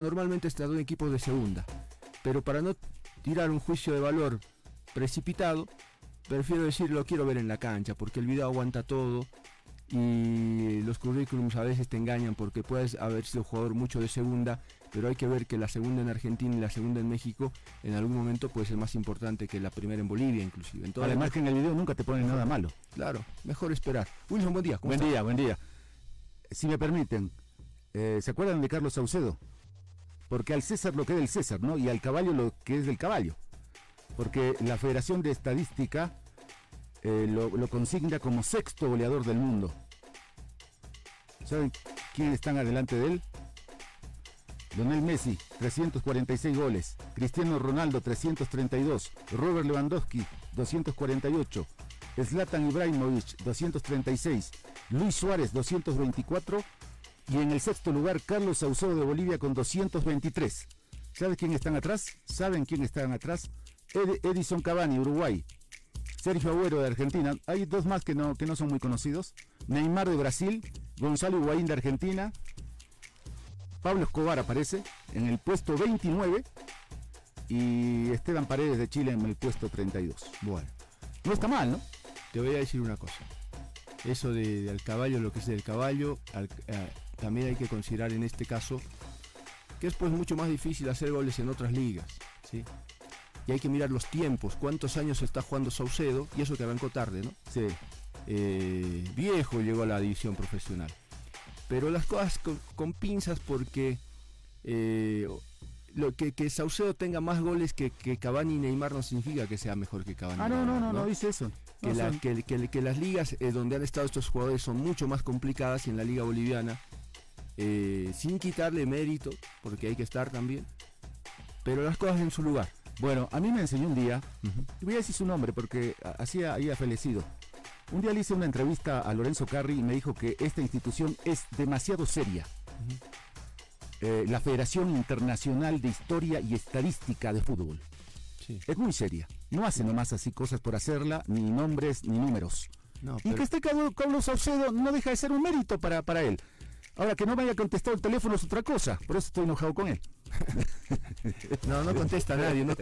normalmente están en equipos de segunda. Pero para no tirar un juicio de valor precipitado, prefiero decir lo quiero ver en la cancha, porque el video aguanta todo y los currículums a veces te engañan porque puedes haber sido jugador mucho de segunda, pero hay que ver que la segunda en Argentina y la segunda en México en algún momento puede ser más importante que la primera en Bolivia inclusive. Entonces, Además que en el video nunca te ponen nada malo. Claro, mejor esperar. Wilson, buen día. Buen día, buen día. Si me permiten, eh, ¿se acuerdan de Carlos Saucedo? Porque al César lo que es del César, ¿no? Y al caballo lo que es del caballo. Porque la Federación de Estadística eh, lo, consigna como sexto goleador del mundo. ¿Saben quiénes están adelante de él? Lionel Messi, 346 goles. Cristiano Ronaldo, 332. Robert Lewandowski, 248. Zlatan Ibrahimovic, 236. Luis Suárez, 224. Y en el sexto lugar, Carlos Saucedo de Bolivia con 223. ¿Saben quién están atrás? ¿Saben quién están atrás? Edison Cavani, Uruguay, Sergio Agüero de Argentina. Hay dos más que no, que no son muy conocidos. Neymar de Brasil, Gonzalo Higuaín de Argentina, Pablo Escobar aparece en el puesto 29 y Esteban Paredes de Chile en el puesto 32. Bueno, no está mal, ¿no? Te voy a decir una cosa. Eso de, al caballo, lo que es del caballo, eh, también hay que considerar en este caso que es pues mucho más difícil hacer goles en otras ligas. ¿sí? y hay que mirar los tiempos, cuántos años está jugando Saucedo, y eso que arrancó tarde, ¿no? Sí. Eh, viejo llegó a la división profesional. Pero las cosas con, pinzas porque eh, lo que, que, Saucedo tenga más goles que, que, Cavani y Neymar no significa que sea mejor que Cavani. Ah, no, no, no, no, dice eso. Que, que, las ligas eh, donde han estado estos jugadores son mucho más complicadas y en la liga boliviana, sin quitarle mérito, porque hay que estar también, pero las cosas en su lugar. Bueno, a mí me enseñó un día, y voy a decir su nombre porque así había fallecido. Un día le hice una entrevista a Lorenzo Carri y me dijo que esta institución es demasiado seria. Eh, la Federación Internacional de Historia y Estadística de Fútbol. Es muy seria. No hace nomás así cosas por hacerla, ni nombres, ni números. Y que este Carlos Saucedo no deja de ser un mérito para, para él. Ahora, que no me haya contestado el teléfono es otra cosa, por eso estoy enojado con él. No, no contesta nadie, no,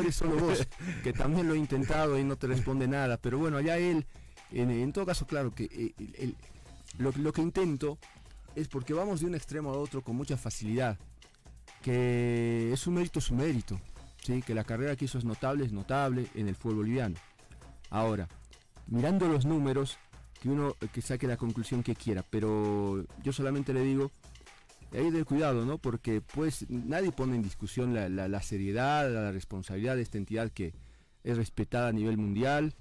eres, solo vos, que también lo he intentado y no te responde nada, pero bueno, allá él, en, todo caso, claro que eh, lo, que intento es porque vamos de un extremo a otro con mucha facilidad, que es un mérito, es un mérito, ¿sí? que la carrera que hizo es notable, es notable en el fútbol boliviano. Ahora, mirando los números, que uno que saque la conclusión que quiera, pero yo solamente le digo hay que cuidado, ¿no? Porque pues nadie pone en discusión la, seriedad, la responsabilidad de esta entidad que es respetada a nivel mundial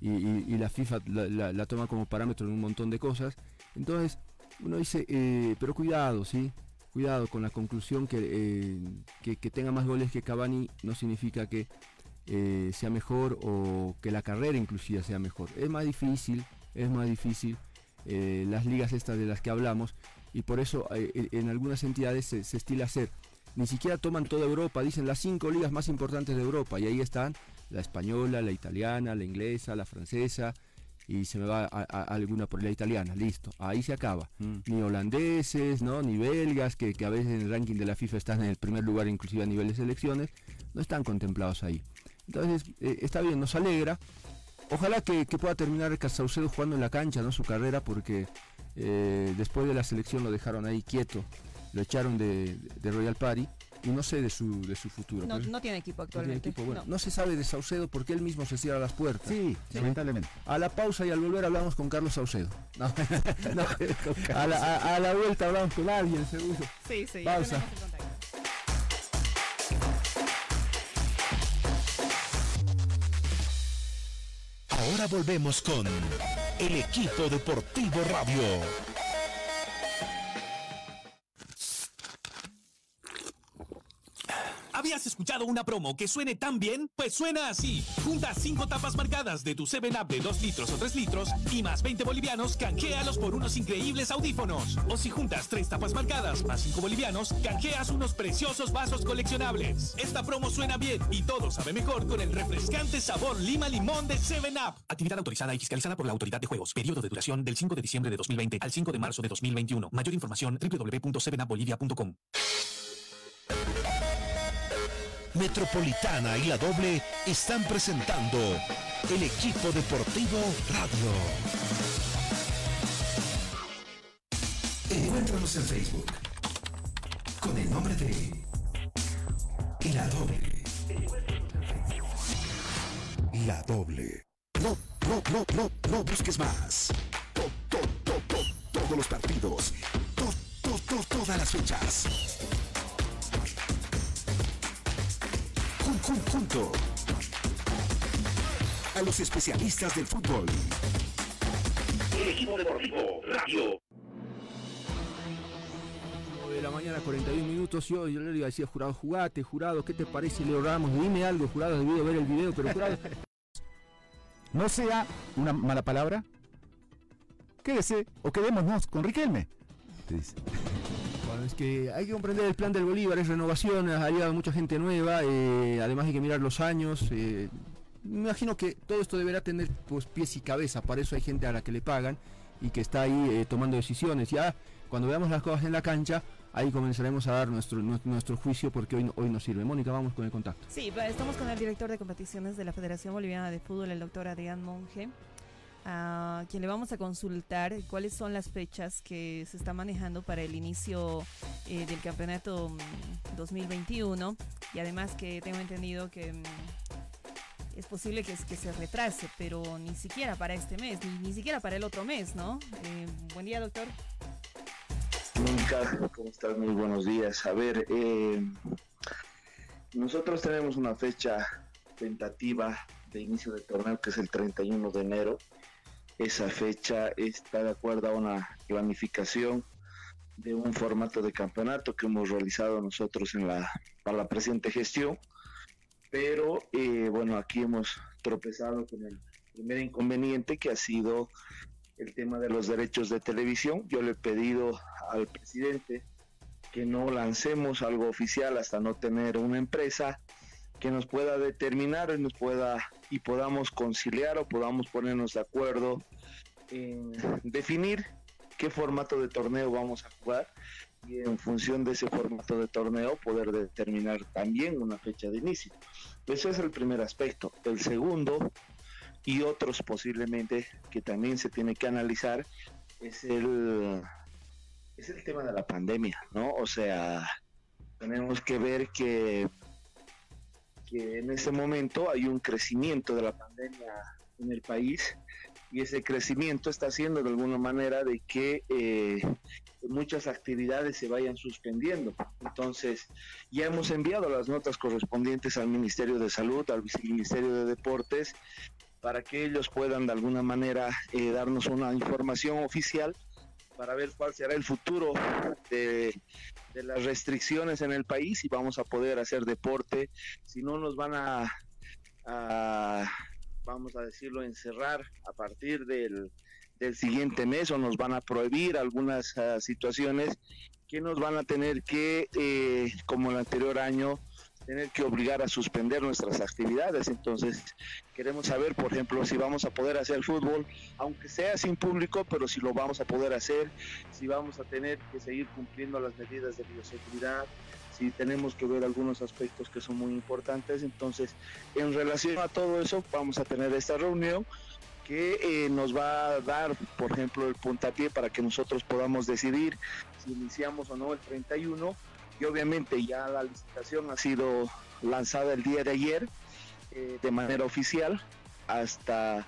y, la FIFA la, toma como parámetro en un montón de cosas. Entonces, uno dice, eh, pero cuidado, ¿sí? Cuidado con la conclusión eh, que, que, tenga más goles que Cavani no significa que eh, sea mejor o que la carrera inclusive sea mejor. Es más difícil, es más difícil las ligas estas de las que hablamos y por eso eh, en algunas entidades se, estila hacer. Ni siquiera toman toda Europa, dicen las cinco ligas más importantes de Europa y ahí están la española, la italiana, la inglesa, la francesa y se me va a, alguna por la italiana, listo, ahí se acaba. Mm. Ni holandeses, ¿no? ni belgas, que, a veces en el ranking de la FIFA están en el primer lugar inclusive a nivel de selecciones, no están contemplados ahí. Entonces, eh, está bien, nos alegra. Ojalá que, pueda terminar Saucedo jugando en la cancha, ¿no? Su carrera, porque eh, después de la selección lo dejaron ahí quieto, lo echaron de, Royal Party y no sé de su, de su futuro. No, tiene equipo actualmente. No, se sabe de Saucedo porque él mismo se cierra las puertas. Sí, lamentablemente. A la pausa y al volver hablamos con Carlos Saucedo. a, la, vuelta hablamos con alguien, seguro. Sí, sí. Pausa. Ahora volvemos con el equipo deportivo radio. ¿Habías escuchado una promo que suene tan bien? Pues suena así. Junta 5 tapas marcadas de tu 7-Up de 2 litros o 3 litros y más 20 bolivianos, canjealos por unos increíbles audífonos. O si juntas 3 tapas marcadas más 5 bolivianos, canjeas unos preciosos vasos coleccionables. Esta promo suena bien y todo sabe mejor con el refrescante sabor lima limón de 7-Up. Actividad autorizada y fiscalizada por la Autoridad de Juegos. Periodo de duración del 5 de diciembre de 2020 al 5 de marzo de 2021. Mayor información www.7upbolivia.com. Metropolitana y la Doble están presentando el equipo deportivo radio. Encuéntranos en Facebook con el nombre de La Doble. La Doble. No, no, no, no, no busques más. todos los partidos. todas las fechas. Junto a los especialistas del fútbol. El equipo deportivo Radio. de la mañana, 41 minutos. Yo, yo le iba a decir, jurado, jugate, jurado, ¿qué te parece? Le oramos, dime algo, jurado, debido ver el video, pero jurado. no sea una mala palabra. Quédese o quedémonos con Riquelme. Bueno, que hay que comprender el plan del Bolívar, es renovación, ha llegado mucha gente nueva, eh, además hay que mirar los años. Eh, me imagino que todo esto deberá tener pues, pies y cabeza, para eso hay gente a la que le pagan y que está ahí eh, tomando decisiones. Ya cuando veamos las cosas en la cancha, ahí comenzaremos a dar nuestro, nuestro juicio porque hoy, hoy nos sirve. Mónica, vamos con el contacto. Sí, estamos con el director de competiciones de la Federación Boliviana de Fútbol, el doctor Adrián Monge, a quien le vamos a consultar cuáles son las fechas que se está manejando para el inicio eh, del campeonato 2021 mm, y además que tengo entendido que mm, es posible que, que se retrase, pero ni siquiera para este mes, ni, siquiera para el otro mes, ¿no? Eh, buen día, doctor. Mónica, ¿cómo estás? Muy buenos días. A ver, eh, nosotros tenemos una fecha tentativa de inicio del torneo que es el 31 de enero. Esa fecha está de acuerdo a una planificación de un formato de campeonato que hemos realizado nosotros en la, para la presente gestión pero eh, bueno, aquí hemos tropezado con el primer inconveniente que ha sido el tema de los derechos de televisión. Yo le he pedido al presidente que no lancemos algo oficial hasta no tener una empresa que nos pueda determinar y nos pueda y podamos conciliar o podamos ponernos de acuerdo definir qué formato de torneo vamos a jugar y en función de ese formato de torneo poder determinar también una fecha de inicio. Ese es el primer aspecto. El segundo y otros posiblemente que también se tiene que analizar es el es el tema de la pandemia, ¿no? O sea, tenemos que ver que que en este momento hay un crecimiento de la pandemia en el país y ese crecimiento está haciendo de alguna manera de que eh, muchas actividades se vayan suspendiendo. Entonces, ya hemos enviado las notas correspondientes al Ministerio de Salud, al Viceministerio de Deportes, para que ellos puedan de alguna manera eh, darnos una información oficial para ver cuál será el futuro de, las restricciones en el país y vamos a poder hacer deporte, si no nos van a vamos a decirlo, encerrar a partir del, siguiente mes o nos van a prohibir algunas ah, situaciones que nos van a tener que, eh, como el anterior año, tener que obligar a suspender nuestras actividades. Entonces, queremos saber, por ejemplo, si vamos a poder hacer fútbol, aunque sea sin público, pero si lo vamos a poder hacer, si vamos a tener que seguir cumpliendo las medidas de bioseguridad, si tenemos que ver algunos aspectos que son muy importantes. Entonces, en relación a todo eso, vamos a tener esta reunión que eh, nos va a dar, por ejemplo, el puntapié para que nosotros podamos decidir si iniciamos o no el 31. Y obviamente ya la licitación ha sido lanzada el día de ayer eh, de manera oficial hasta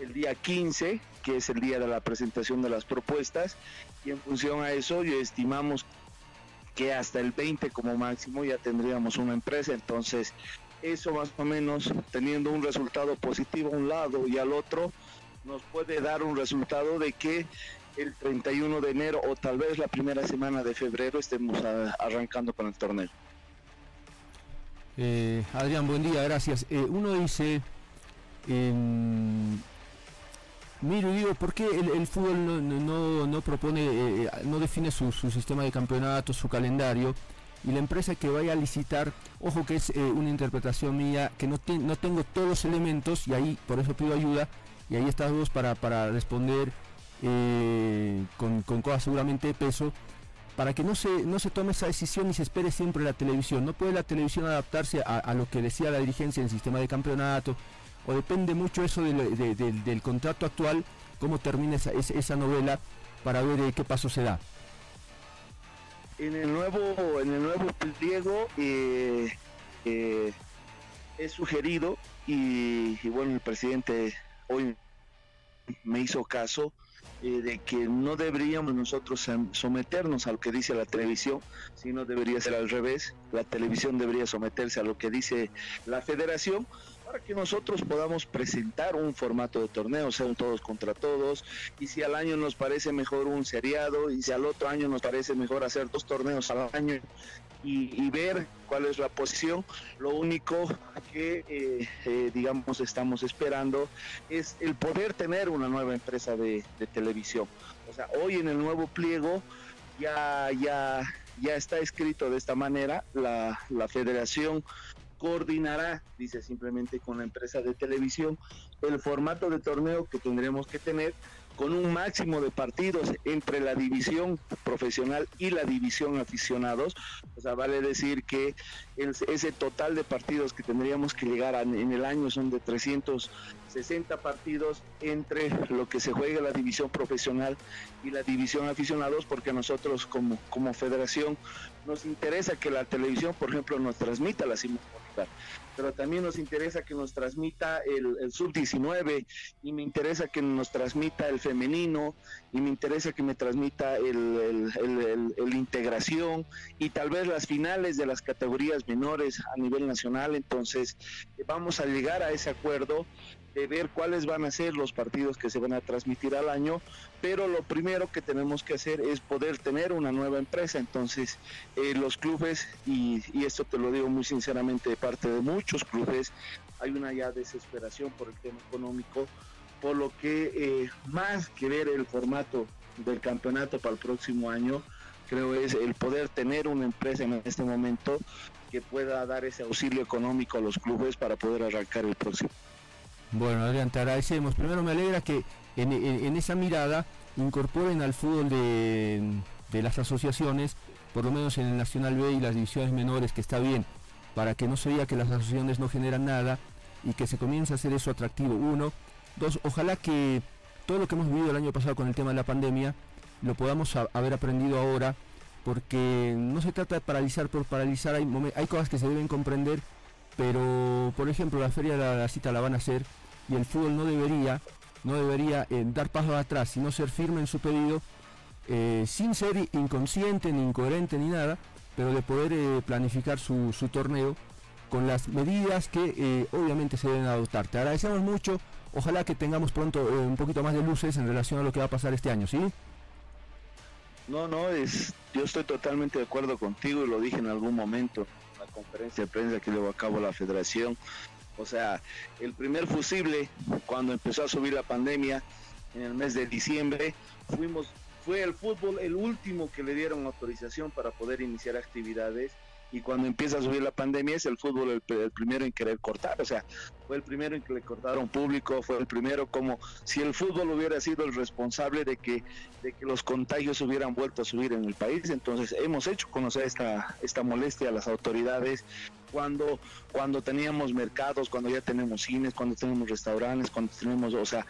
el día 15, que es el día de la presentación de las propuestas. Y en función a eso, yo estimamos que hasta el 20 como máximo ya tendríamos una empresa, entonces eso más o menos teniendo un resultado positivo a un lado y al otro nos puede dar un resultado de que el 31 de enero o tal vez la primera semana de febrero estemos arrancando con el torneo. Eh, Adrián, buen día, gracias. Eh, uno dice, Miro, digo, ¿por qué el, fútbol no, propone, eh, eh, no define su, sistema de campeonato, su calendario? Y la empresa que vaya a licitar, ojo que es eh, una interpretación mía, que no, tengo todos los elementos y ahí por eso pido ayuda y ahí estamos para, para responder con, cosas seguramente de peso. para que no se, no se tome esa decisión y se espere siempre la televisión. No puede la televisión adaptarse a, lo que decía la dirigencia en el sistema de campeonato, o depende mucho eso del contrato actual, cómo termina esa, esa novela, para ver qué paso se da. En el nuevo, en el nuevo pliego eh, eh, sugerido y, bueno, el presidente hoy me hizo caso eh, de que no deberíamos nosotros someternos a lo que dice la televisión, sino debería ser al revés. La televisión debería someterse a lo que dice la federación para que nosotros podamos presentar un formato de torneo, sean todos contra todos, y si al año nos parece mejor un seriado, y si al otro año nos parece mejor hacer dos torneos al año, y, ver cuál es la posición. Lo único que, eh, eh, digamos, estamos esperando es el poder tener una nueva empresa de, televisión. O sea, hoy en el nuevo pliego ya, ya, ya está escrito de esta manera, la, la federación coordinará, dice simplemente con la empresa de televisión, el formato de torneo que tendremos que tener con un máximo de partidos entre la división profesional y la división aficionados. O sea, vale decir que ese total de partidos que tendríamos que llegar en el año son de 360 partidos entre lo que se juega la división profesional y la división aficionados, porque nosotros como, como federación nos interesa que la televisión, por ejemplo, nos transmita la pero también nos interesa que nos transmita el, sub-19 y me interesa que nos transmita el femenino y me interesa que me transmita el, el, integración y tal vez las finales de las categorías menores a nivel nacional. Entonces vamos a llegar a ese acuerdo de ver cuáles van a ser los partidos que se van a transmitir al año, pero lo primero que tenemos que hacer es poder tener una nueva empresa. Entonces, eh, los clubes, y, esto te lo digo muy sinceramente de parte de muchos clubes, hay una ya desesperación por el tema económico, por lo que eh, más que ver el formato del campeonato para el próximo año, creo es el poder tener una empresa en este momento que pueda dar ese auxilio económico a los clubes para poder arrancar el próximo. Bueno, Adrián, te agradecemos. Primero me alegra que en, esa mirada incorporen al fútbol de, las asociaciones, por lo menos en el Nacional B y las divisiones menores, que está bien, para que no se diga que las asociaciones no generan nada y que se comience a hacer eso atractivo. Uno. Dos, ojalá que todo lo que hemos vivido el año pasado con el tema de la pandemia lo podamos haber aprendido ahora, porque no se trata de paralizar por paralizar, hay, hay cosas que se deben comprender pero por ejemplo la feria de la, cita la van a hacer y el fútbol no debería no debería eh, dar pasos atrás sino ser firme en su pedido eh, sin ser inconsciente ni incoherente ni nada pero de poder eh, planificar su, su, torneo con las medidas que obviamente se deben adoptar te agradecemos mucho ojalá que tengamos pronto un poquito más de luces en relación a lo que va a pasar este año ¿sí? No, no, es, yo estoy totalmente de acuerdo contigo y lo dije en algún momento conferencia de prensa que llevó a cabo la federación. O sea, el primer fusible, cuando empezó a subir la pandemia, en el mes de diciembre, fuimos, fue el fútbol el último que le dieron autorización para poder iniciar actividades y cuando empieza a subir la pandemia es el fútbol el, primero en querer cortar, o sea, fue el primero en que le cortaron público, fue el primero como si el fútbol hubiera sido el responsable de que, de que los contagios hubieran vuelto a subir en el país, entonces hemos hecho conocer esta, esta molestia a las autoridades, cuando, cuando teníamos mercados, cuando ya tenemos cines, cuando tenemos restaurantes, cuando tenemos, o sea,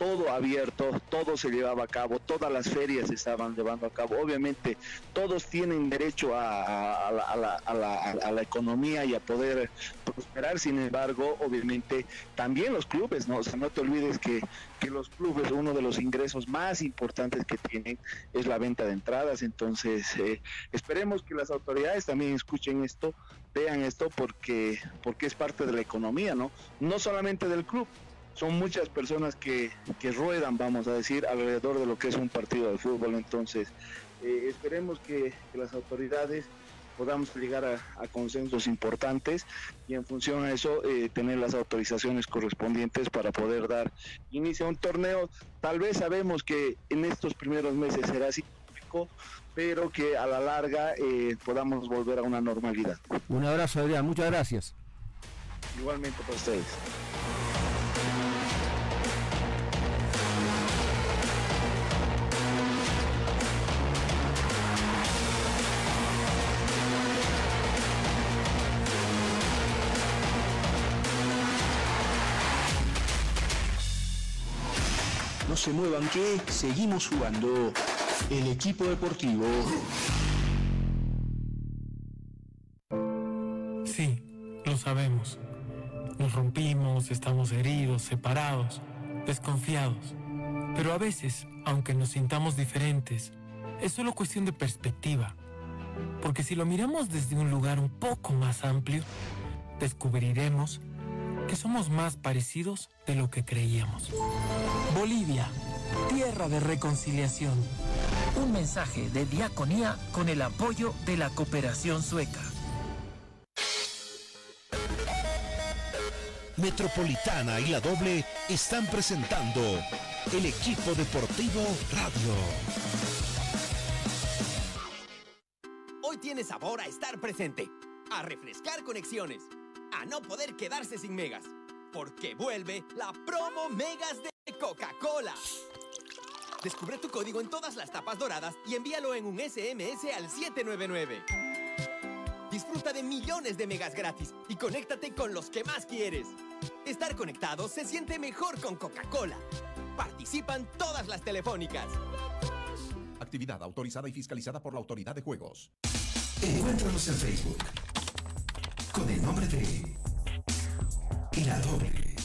todo abierto, todo se llevaba a cabo, todas las ferias se estaban llevando a cabo. Obviamente, todos tienen derecho a, la, economía y a poder prosperar, sin embargo, obviamente, también los clubes, ¿no? O sea, no te olvides que, que los clubes, uno de los ingresos más importantes que tienen es la venta de entradas, entonces eh, esperemos que las autoridades también escuchen esto, vean esto, porque, porque es parte de la economía, ¿no? No solamente del club, son muchas personas que, ruedan, vamos a decir, alrededor de lo que es un partido de fútbol. Entonces, eh, esperemos que, las autoridades podamos llegar a, consensos importantes y en función a eso eh, tener las autorizaciones correspondientes para poder dar inicio a un torneo. Tal vez sabemos que en estos primeros meses será así, pero que a la larga eh, podamos volver a una normalidad. Un abrazo, Adrián. Muchas gracias. Igualmente para ustedes. No se muevan que seguimos jugando. El equipo deportivo. Sí, lo sabemos. Nos rompimos, estamos heridos, separados, desconfiados. Pero a veces, aunque nos sintamos diferentes, es solo cuestión de perspectiva. Porque si lo miramos desde un lugar un poco más amplio, descubriremos que somos más parecidos de lo que creíamos. Bolivia, tierra de reconciliación. Un mensaje de diaconía con el apoyo de la cooperación sueca. Metropolitana y la doble están presentando el equipo deportivo radio. Hoy tiene sabor a estar presente, a refrescar conexiones, a no poder quedarse sin megas, porque vuelve la promo Megas de Coca-Cola. Descubre tu código en todas las tapas doradas y envíalo en un SMS al 799. Disfruta de millones de megas gratis y conéctate con los que más quieres. Estar conectado se siente mejor con Coca-Cola. Participan todas las telefónicas. Actividad autorizada y fiscalizada por la Autoridad de Juegos. Encuéntranos en Facebook con el nombre de La Doble.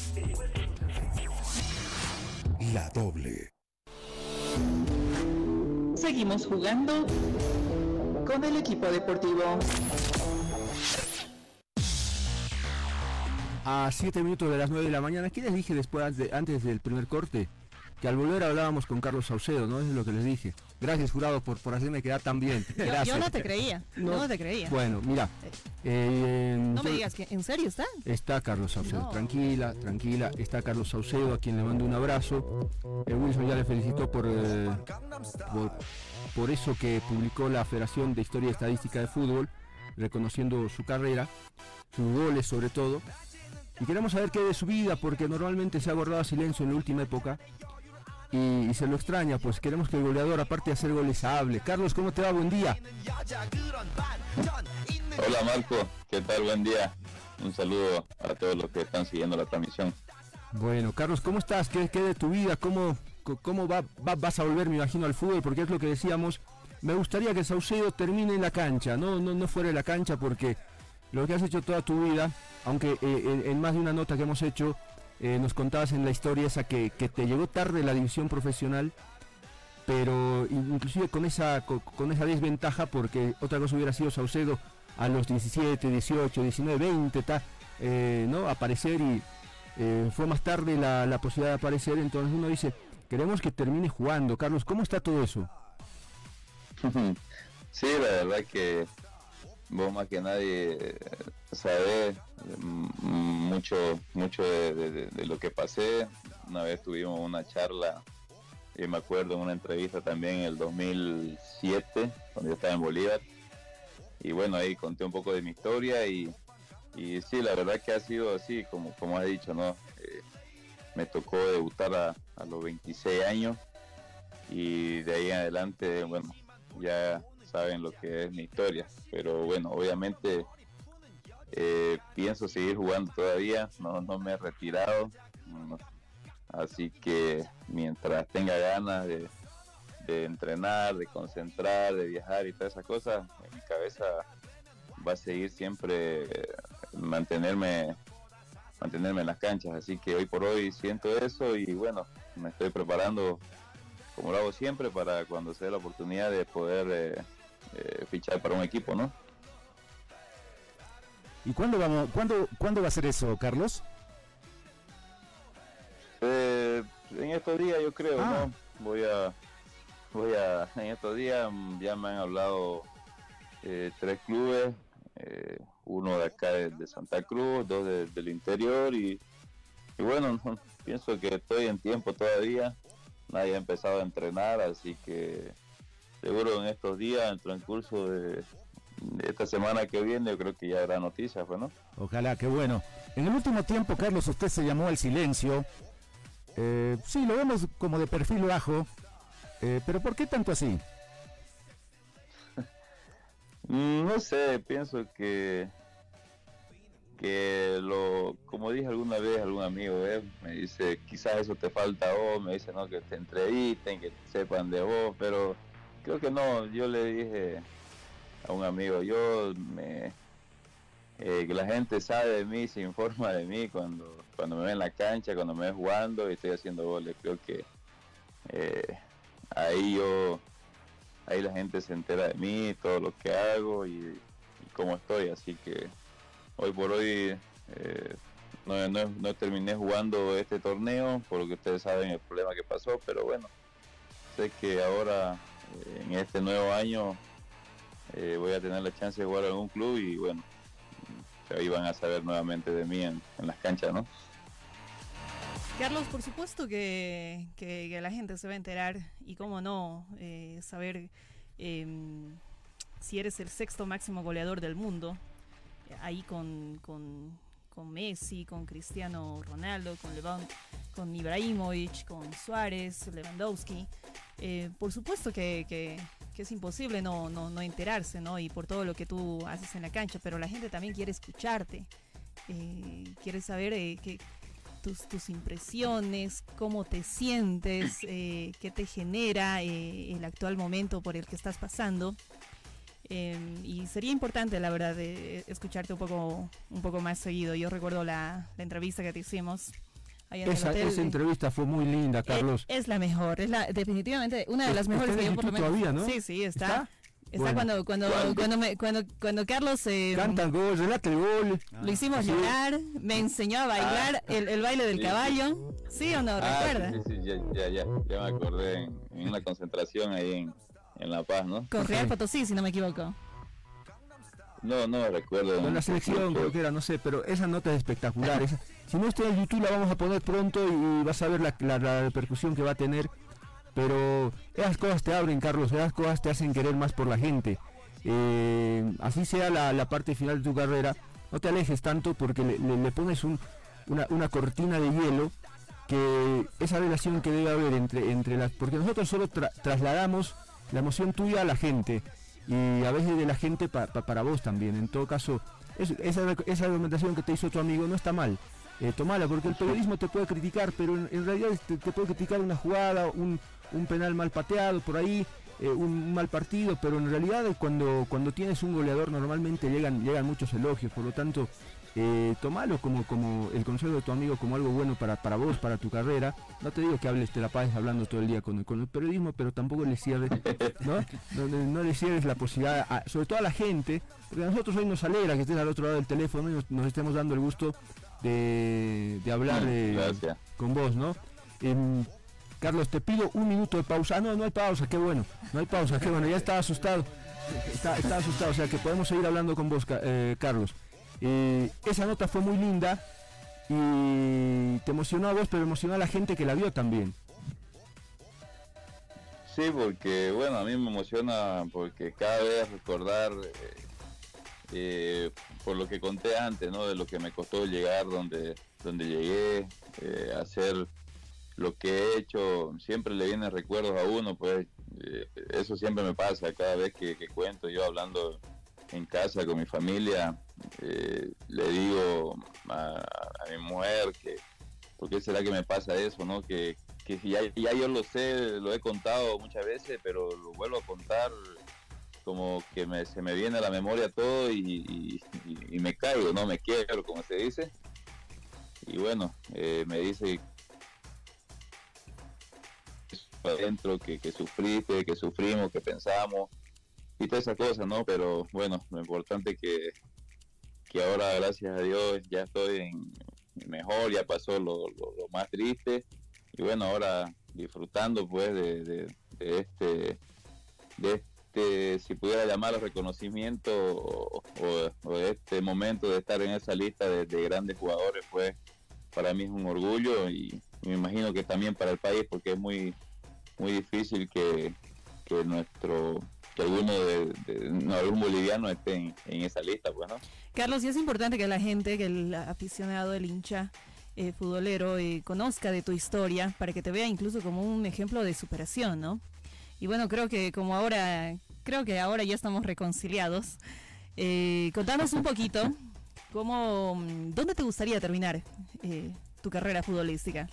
La Doble. Seguimos jugando con el equipo deportivo. A 7 minutos de las 9 de la mañana, ¿qué les dije después, de, antes del primer corte? Que al volver hablábamos con Carlos Saucedo, ¿no? Eso es lo que les dije. Gracias, jurado, por, por hacerme quedar tan bien. Yo, Gracias. yo no te creía, no, No. te creía. Bueno, mira. eh, no me digas que en serio está. Está Carlos Saucedo, No. tranquila, tranquila. Está Carlos Saucedo, a quien le mando un abrazo. Eh, Wilson ya le felicitó por, eh, por, por eso que publicó la Federación de Historia y Estadística de Fútbol, reconociendo su carrera, sus goles sobre todo. Y queremos saber qué de su vida, porque normalmente se ha guardado silencio en la última época. Y, y se lo extraña, pues queremos que el goleador, aparte de hacer goles, hable. Carlos, ¿cómo te va? Buen día. Hola Marco, ¿qué tal? Buen día. Un saludo a todos los que están siguiendo la transmisión. Bueno, Carlos, ¿cómo estás? ¿Qué, qué de tu vida? ¿Cómo, cómo va, va- vas a volver, me imagino, al fútbol? Porque es lo que decíamos. Me gustaría que Saucedo termine en la cancha, no, no, no fuera de la cancha, porque lo que has hecho toda tu vida, aunque eh, en, en más de una nota que hemos hecho, eh, nos contabas en la historia esa que, te llegó tarde la división profesional, pero in- inclusive con esa, co- con, esa desventaja, porque otra cosa hubiera sido Saucedo a los 17, 18, 19, 20, ta, eh, ¿no? aparecer y eh, fue más tarde la, la posibilidad de aparecer, entonces uno dice, queremos que termine jugando. Carlos, ¿cómo está todo eso? sí, la verdad que vos más que nadie eh, sabés mm, mucho, mucho de- de lo que pasé. Una vez tuvimos una charla, y me acuerdo en una entrevista también en el 2007, cuando yo estaba en Bolívar. Y bueno, ahí conté un poco de mi historia y, y sí, la verdad que ha sido así, como, como has dicho, ¿no? Eh, me tocó debutar a, a los 26 años y de ahí en adelante, bueno, ya saben lo que es mi historia. Pero bueno, obviamente eh, pienso seguir jugando todavía, no, no me he retirado. Así que mientras tenga ganas de, de entrenar, de concentrar, de viajar y todas esas cosas, en mi cabeza va a seguir siempre mantenerme mantenerme en las canchas. Así que hoy por hoy siento eso y bueno, me estoy preparando como lo hago siempre para cuando se dé la oportunidad de poder eh, eh, fichar para un equipo, ¿no? ¿Y cuándo, vamos, cuándo, cuándo va a ser eso, Carlos? Eh, en estos días yo creo, Ah. ¿no? Voy a, voy a, en estos días ya me han hablado eh, tres clubes, eh, uno de acá de, de Santa Cruz, dos de- del interior y, y bueno, no, pienso que estoy en tiempo todavía, nadie ha empezado a entrenar, así que seguro en estos días, en el transcurso de, de esta semana que viene, yo creo que ya habrá noticias, pues, ¿no? Ojalá, qué bueno. En el último tiempo, Carlos, usted se llamó al silencio. Eh, sí, lo vemos como de perfil bajo. eh, pero ¿por qué tanto así? Mm, No sé, pienso que que lo, como dije alguna vez algún amigo, eh, me dice, quizás eso te falta a vos, me dice, no, que te entrevisten, que sepan de vos, pero creo que no, yo le dije a un amigo, yo me, eh, que la gente sabe de mí, se informa de mí cuando, cuando me ve en la cancha, cuando me ve jugando y estoy haciendo goles, creo que eh, ahí yo, ahí la gente se entera de mí, todo lo que hago y, y cómo estoy, así que hoy por hoy eh, no, no, no, terminé jugando este torneo, por lo que ustedes saben el problema que pasó, pero bueno, sé que ahora en este nuevo año eh, voy a tener la chance de jugar en algún club y bueno, ahí van a saber nuevamente de mí en, las canchas, ¿no? Carlos, por supuesto que, la gente se va a enterar y cómo no, eh, saber eh, si eres el sexto máximo goleador del mundo, ahí con, con, con, Messi, con Cristiano Ronaldo, con Levant, con Ibrahimovic, con Suárez, Lewandowski. Eh, por supuesto que, es imposible no, no, no enterarse, ¿no? Y por todo lo que tú haces en la cancha, pero la gente también quiere escucharte, eh, quiere saber eh, tus, tus, impresiones, cómo te sientes, qué te genera el actual momento por el que estás pasando. Eh, y sería importante, la verdad, de escucharte un poco, un poco más seguido. Yo recuerdo la, la entrevista que te hicimos. Esa, esa, entrevista fue muy linda, Carlos. Es, es, la mejor, es la definitivamente una de las mejores que yo por lo menos. Todavía, ¿no? Sí, sí, está. ¿Está? Está bueno. cuando cuando cuando, me, cuando cuando Carlos eh, canta el gol, relata el gol. Lo hicimos sí. llorar, me enseñó a bailar ah, el, el, baile del sí, caballo. ¿Sí o no? Ah, ¿Recuerda? Sí, sí, ya, ya, ya, ya me acordé en, en una concentración ahí en, en La Paz, ¿no? Con Real Potosí, si no me equivoco. No, no recuerdo. Con la selección creo que era, no sé, pero esa nota es espectacular. Esa, si no está en YouTube la vamos a poner pronto y vas a ver la, la, la repercusión que va a tener. Pero esas cosas te abren, Carlos, esas cosas te hacen querer más por la gente. Eh, así sea la, la, parte final de tu carrera, no te alejes tanto porque le, le, le pones un, una, una, cortina de hielo que esa relación que debe haber entre, entre las... Porque nosotros solo tra trasladamos la emoción tuya a la gente y a veces de la gente pa, pa, para vos también. En todo caso, es, esa, esa argumentación que te hizo tu amigo no está mal. Eh, tomala, porque el periodismo te puede criticar, pero en, en realidad te, te, puede criticar una jugada, un, un penal mal pateado por ahí, eh, un mal partido, pero en realidad cuando, cuando tienes un goleador normalmente llegan, llegan muchos elogios, por lo tanto, eh, tomalo como, como el consejo de tu amigo como algo bueno para, para vos, para tu carrera. No te digo que hables, te la pases hablando todo el día con, con el periodismo, pero tampoco le cierres, ¿no? No, no le cierres la posibilidad, a, sobre todo a la gente, porque a nosotros hoy nos alegra que estés al otro lado del teléfono y nos, nos estemos dando el gusto de, de hablar de, con vos, ¿no? Eh, Carlos, te pido un minuto de pausa. Ah, no, no hay pausa, qué bueno. No hay pausa, qué bueno. Ya estaba asustado. Está, está asustado, o sea que podemos seguir hablando con vos, eh, Carlos. Eh, esa nota fue muy linda y te emocionó a vos, pero emocionó a la gente que la vio también. Sí, porque bueno, a mí me emociona porque cada vez recordar eh, eh, por lo que conté antes, ¿no? De lo que me costó llegar donde, donde llegué, eh, hacer lo que he hecho, siempre le vienen recuerdos a uno, pues eh, eso siempre me pasa cada vez que, que, cuento, yo hablando en casa con mi familia, eh, le digo a, mi mujer que, ¿por qué será que me pasa eso, no? Que, que ya, ya yo lo sé, lo he contado muchas veces, pero lo vuelvo a contar como que me, se me viene a la memoria todo y me caigo, ¿no? Me quiero, como se dice. Y bueno, eh, me dice adentro, que, que sufriste, que sufrimos, que pensamos y todas esas cosas, ¿no? Pero bueno, lo importante que, que ahora, gracias a Dios, ya estoy en, mejor, ya pasó lo, lo, más triste y bueno, ahora disfrutando pues de, de, este de este, si pudiera llamarlo reconocimiento o, o, este momento de estar en esa lista de, de grandes jugadores, pues para mí es un orgullo y me imagino que también para el país porque es muy muy difícil que, que nuestro que alguno de, de no, algún boliviano esté en, en, esa lista pues no Carlos y es importante que la gente que el aficionado el hincha eh, futbolero eh, conozca de tu historia para que te vea incluso como un ejemplo de superación no y bueno creo que como ahora creo que ahora ya estamos reconciliados eh, contanos un poquito ¿cómo, ¿dónde te gustaría terminar eh, tu carrera futbolística?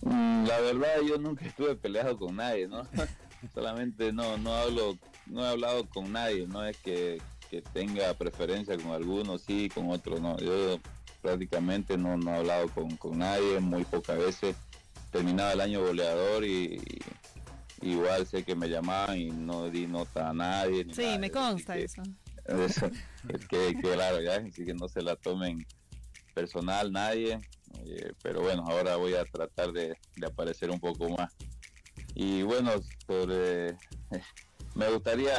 Mm, La verdad yo nunca estuve peleado con nadie, ¿no? Solamente no, no hablo, no he hablado con nadie, no es que, que tenga preferencia con algunos, sí, con otros no. Yo prácticamente no, no he hablado con, con nadie, muy pocas veces. Terminaba el año goleador y, y igual sé que me llamaban y no di nota a nadie. Sí, nada me consta que- eso. eso, es que, que claro, ya, así que no se la tomen personal nadie, eh, pero bueno, ahora voy a tratar de, de aparecer un poco más. Y bueno, sobre, me gustaría,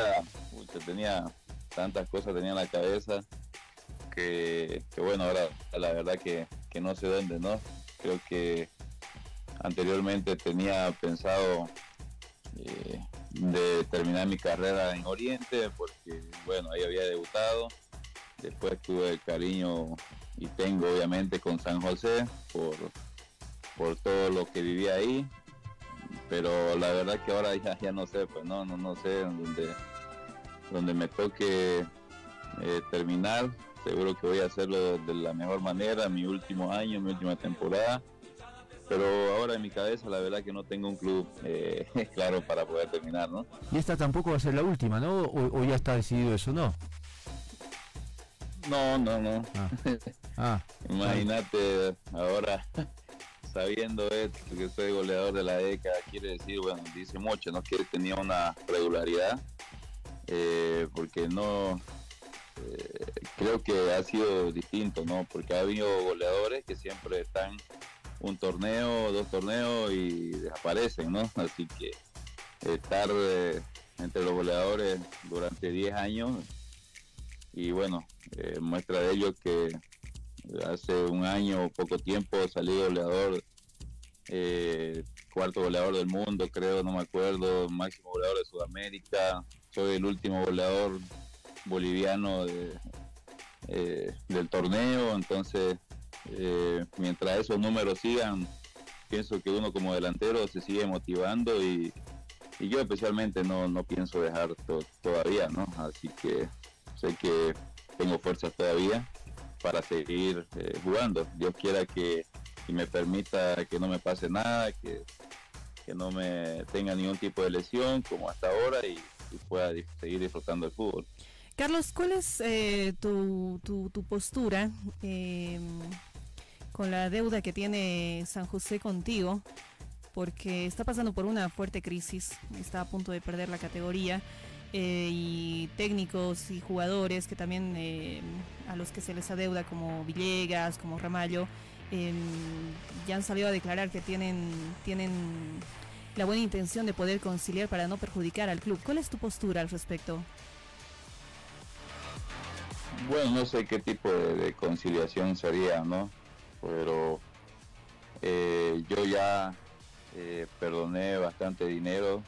pucha, tenía tantas cosas tenía en la cabeza que, que bueno, ahora la verdad que, que no sé dónde, ¿no? Creo que anteriormente tenía pensado eh, de terminar mi carrera en Oriente, porque bueno, ahí había debutado. Después tuve el cariño y tengo obviamente con San José por, por todo lo que viví ahí. Pero la verdad que ahora ya, ya no sé, pues no, no, no sé dónde, donde me toque eh, terminar. Seguro que voy a hacerlo de la mejor manera, mi último año, mi última temporada pero ahora en mi cabeza la verdad que no tengo un club eh, claro para poder terminar, ¿no? Y esta tampoco va a ser la última, ¿no? O, o ya está decidido eso, ¿no? No, no, no. Ah. Imagínate ahora sabiendo esto, que soy goleador de la década, quiere decir, bueno, dice mucho, ¿no? Que tenía una regularidad, eh, porque no, eh, creo que ha sido distinto, ¿no? Porque ha habido goleadores que siempre están un torneo, dos torneos y desaparecen, ¿no? Así que estar eh, entre los goleadores durante 10 años y bueno, eh, muestra de ello que hace un año poco tiempo salí goleador, eh, cuarto goleador del mundo, creo, no me acuerdo, máximo goleador de Sudamérica, soy el último goleador boliviano eh, del torneo, entonces eh, mientras esos números sigan, pienso que uno como delantero se sigue motivando y, yo especialmente no, no pienso dejar to- todavía, ¿no? Así que sé que tengo fuerzas todavía para seguir eh, jugando. Dios quiera que me permita que no me pase nada, que, que no me tenga ningún tipo de lesión como hasta ahora y, pueda seguir disfrutando del fútbol. Carlos, ¿cuál es eh, tu, tu, tu postura eh, con la deuda que tiene San José contigo? Porque está pasando por una fuerte crisis, está a punto de perder la categoría eh, y técnicos y jugadores que también eh, a los que se les adeuda como Villegas, como Ramallo, eh, ya han salido a declarar que tienen, tienen la buena intención de poder conciliar para no perjudicar al club. ¿Cuál es tu postura al respecto? Bueno, no sé qué tipo de, conciliación sería, ¿no? Pero eh, yo ya perdoné bastante dinero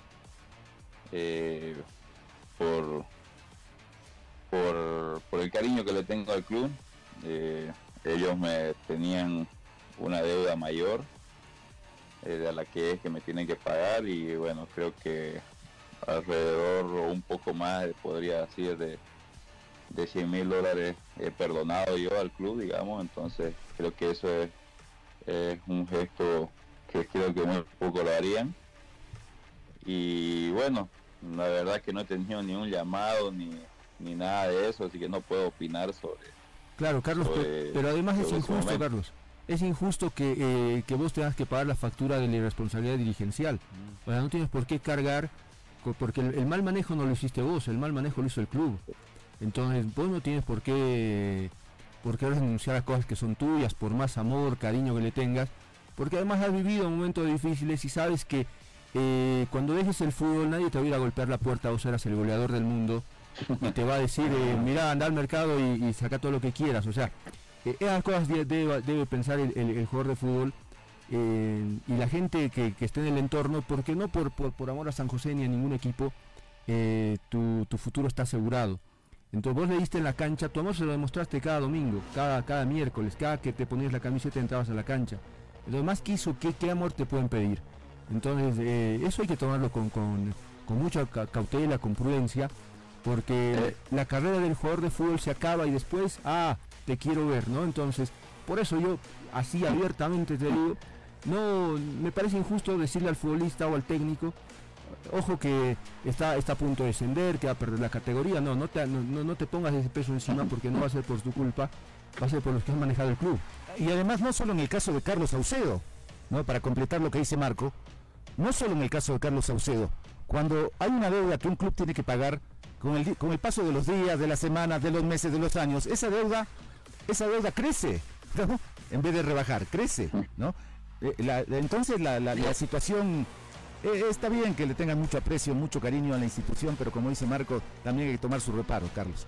por, por, por el cariño que le tengo al club. Eh, ellos me tenían una deuda mayor eh, de la que es que me tienen que pagar y bueno, creo que alrededor o un poco más podría decir de de 100 mil dólares he perdonado yo al club, digamos, entonces creo que eso es, es un gesto que creo que muy poco lo harían. Y bueno, la verdad que no he tenido ni un llamado ni, ni nada de eso, así que no puedo opinar sobre... Claro, Carlos, sobre- pero además es injusto. Carlos. Es injusto que, eh, que vos tengas que pagar la factura de la irresponsabilidad dirigencial. O sea, no tienes por qué cargar, porque el, el mal manejo no lo hiciste vos, el mal manejo lo hizo el club. Entonces, vos no tienes por qué, por qué renunciar a cosas que son tuyas, por más amor, cariño que le tengas, porque además has vivido momentos difíciles y sabes que eh, cuando dejes el fútbol nadie te va a ir a golpear la puerta, vos eras el goleador del mundo y te va a decir, eh, mira, anda al mercado y, saca todo lo que quieras. O sea, eh, esas cosas de- debe, pensar el, el- jugador de fútbol eh, y la gente que, esté en el entorno, porque no por, amor a San José ni a ningún equipo, tu, tu futuro está asegurado. Entonces vos le diste en la cancha, tu amor se lo demostraste cada domingo, cada, miércoles, cada que te ponías la camiseta entrabas a la cancha. Entonces más que eso, ¿qué, qué amor te pueden pedir? Entonces eh, eso hay que tomarlo con, con, con mucha ca- cautela, con prudencia, porque la carrera del jugador de fútbol se acaba y después, ah, te quiero ver, ¿no? Entonces, por eso yo así abiertamente te digo, no me parece injusto decirle al futbolista o al técnico, ojo que está, está a punto de descender, que va a perder la categoría, no, no te, no, no te pongas ese peso encima porque no va a ser por tu culpa, va a ser por los que han manejado el club. Y además no solo en el caso de Carlos Saucedo, ¿no? para completar lo que dice Marco, no solo en el caso de Carlos Saucedo, cuando hay una deuda que un club tiene que pagar con el, con el paso de los días, de las semanas, de los meses, de los años, esa deuda, esa deuda crece, en vez de rebajar, crece, ¿no? Eh, entonces la, la- la situación eh, está bien que le tengan mucho aprecio, mucho cariño a la institución, pero como dice Marco, también hay que tomar su reparo, Carlos.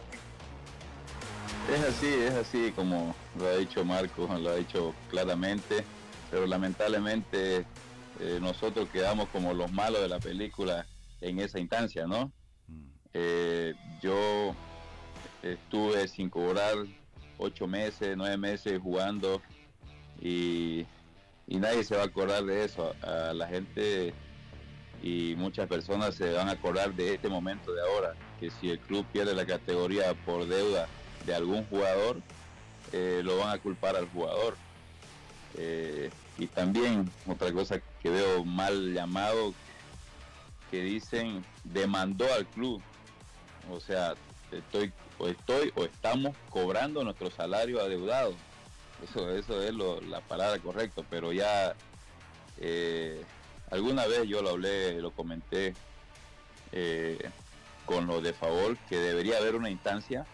Es así, es así como lo ha dicho Marco, lo ha dicho claramente, pero lamentablemente eh, nosotros quedamos como los malos de la película en esa instancia, ¿no? Eh, yo estuve sin cobrar ocho meses, nueve meses jugando y, y nadie se va a acordar de eso. A la gente y muchas personas se van a acordar de este momento de ahora, que si el club pierde la categoría por deuda de algún jugador, eh, lo van a culpar al jugador. Eh, y también otra cosa que veo mal llamado, que dicen demandó al club. O sea, estoy o estoy o estamos cobrando nuestro salario adeudado. Eso, eso es lo- la palabra correcta, pero ya eh, alguna vez yo lo hablé, lo comenté eh, con lo de favor, que debería haber una instancia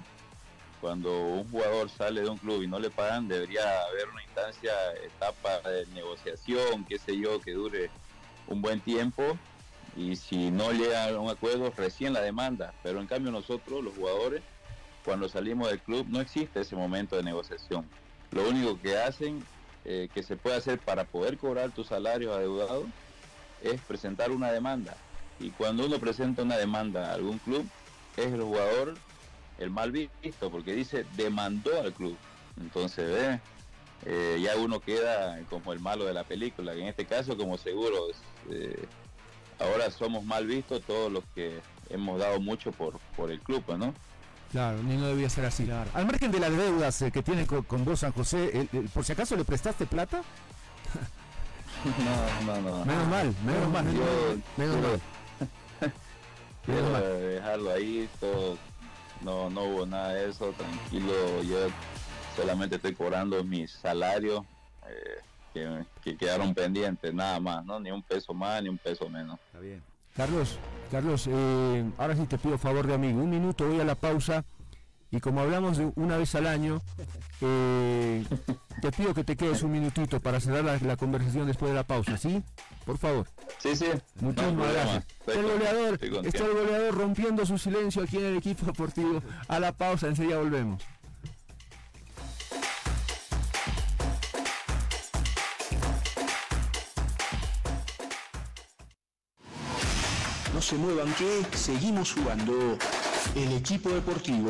cuando un jugador sale de un club y no le pagan, debería haber una instancia, etapa de negociación, qué sé yo, que dure un buen tiempo y si no llega a un acuerdo, recién la demanda. Pero en cambio nosotros, los jugadores, cuando salimos del club, no existe ese momento de negociación. Lo único que hacen, eh, que se puede hacer para poder cobrar tu salario adeudado, es presentar una demanda. Y cuando uno presenta una demanda a algún club, es el jugador el mal visto, porque dice demandó al club. Entonces, ve, eh, ya uno queda como el malo de la película. En este caso, como seguro, eh, ahora somos mal vistos todos los que hemos dado mucho por, por el club, pues, ¿no? Claro, ni no debía ser así. Al margen de las deudas eh, que tiene con, con vos, San José, el- el- ¿por si acaso le prestaste plata? No, no, no. Menos mal, menos mal, Yo menos mal. quiero dejarlo ahí, todo, no, no hubo nada de eso, tranquilo, yo solamente estoy cobrando mis salarios eh, que, que quedaron pendientes, nada más, ¿no? Ni un peso más, ni un peso menos. Está bien. Carlos, Carlos, eh, ahora sí te pido favor de amigo. Un minuto, voy a la pausa. Y como hablamos de una vez al año, eh, te pido que te quedes un minutito para cerrar la, la conversación después de la pausa, ¿sí? Por favor. Sí, sí. Muchísimas no gracias. Está el goleador, está el goleador rompiendo su silencio aquí en el equipo deportivo. A la pausa, enseguida volvemos. No se muevan que seguimos jugando. El equipo deportivo.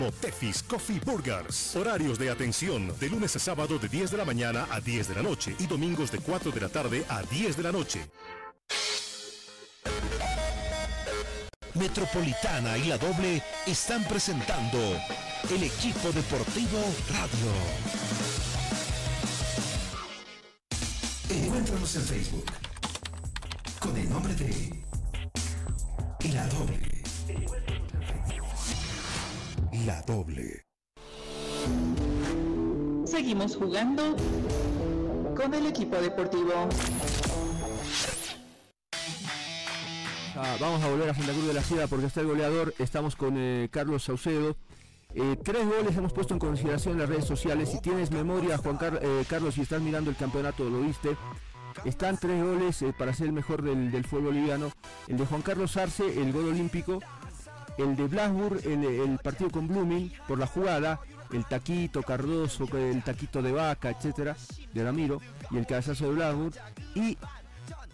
Tefis Coffee Burgers. Horarios de atención de lunes a sábado de 10 de la mañana a 10 de la noche y domingos de 4 de la tarde a 10 de la noche. Metropolitana y la doble están presentando el equipo deportivo radio. Encuéntranos en Facebook con el nombre de La Doble. La Doble. Seguimos jugando con el equipo deportivo. Ah, vamos a volver a Santa Cruz de la Sierra porque está el goleador. Estamos con eh, Carlos Saucedo. Eh, tres goles hemos puesto en consideración en las redes sociales. Si tienes memoria, Juan Car- eh, Carlos, si estás mirando el campeonato, lo viste. están tres goles eh, para ser el mejor del, del fútbol boliviano. El de Juan Carlos Arce, el gol olímpico. El de Blasburg, el, el partido con Blooming, por la jugada. El taquito Cardoso, el taquito de vaca, etcétera, de Ramiro. Y el cabezazo de Blasburg. Y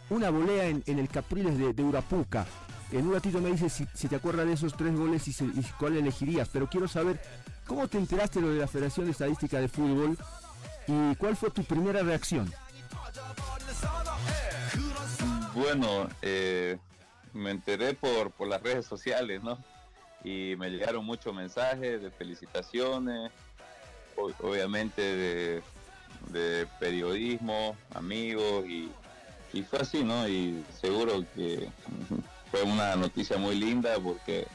una volea en, el Capriles de, de Urapuca. En un ratito me dices si, te acuerdas de esos tres goles y, si- y cuál elegirías. Pero quiero saber cómo te enteraste de lo de la Federación de Estadística de Fútbol y cuál fue tu primera reacción. Bueno, eh, me enteré por, por las redes sociales, ¿no? Y me llegaron muchos mensajes de felicitaciones, obviamente de, periodismo, amigos, y, y fue así, ¿no? Y seguro que fue una noticia muy linda porque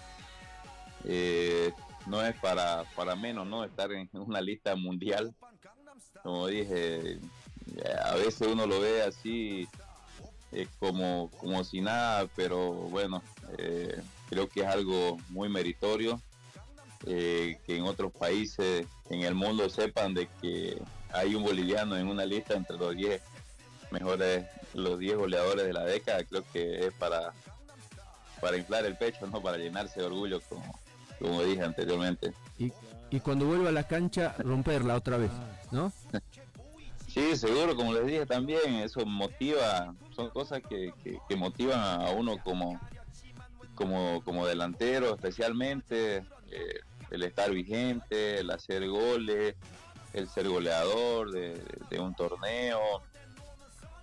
eh, no es para, para menos, ¿no? Estar en una lista mundial. Como dije, a veces uno lo ve así eh, como, como si nada, pero bueno, eh, creo que es algo muy meritorio eh, que en otros países en el mundo sepan de que hay un boliviano en una lista entre los 10 mejores, los 10 goleadores de la década, creo que es para, para inflar el pecho, no para llenarse de orgullo, como, como dije anteriormente. Y, y cuando vuelva a la cancha, romperla otra vez, ¿no? Sí, seguro, como les dije también, eso motiva, son cosas que, que- motivan a uno como, como, como delantero, especialmente eh, el estar vigente, el hacer goles, el ser goleador de, un torneo,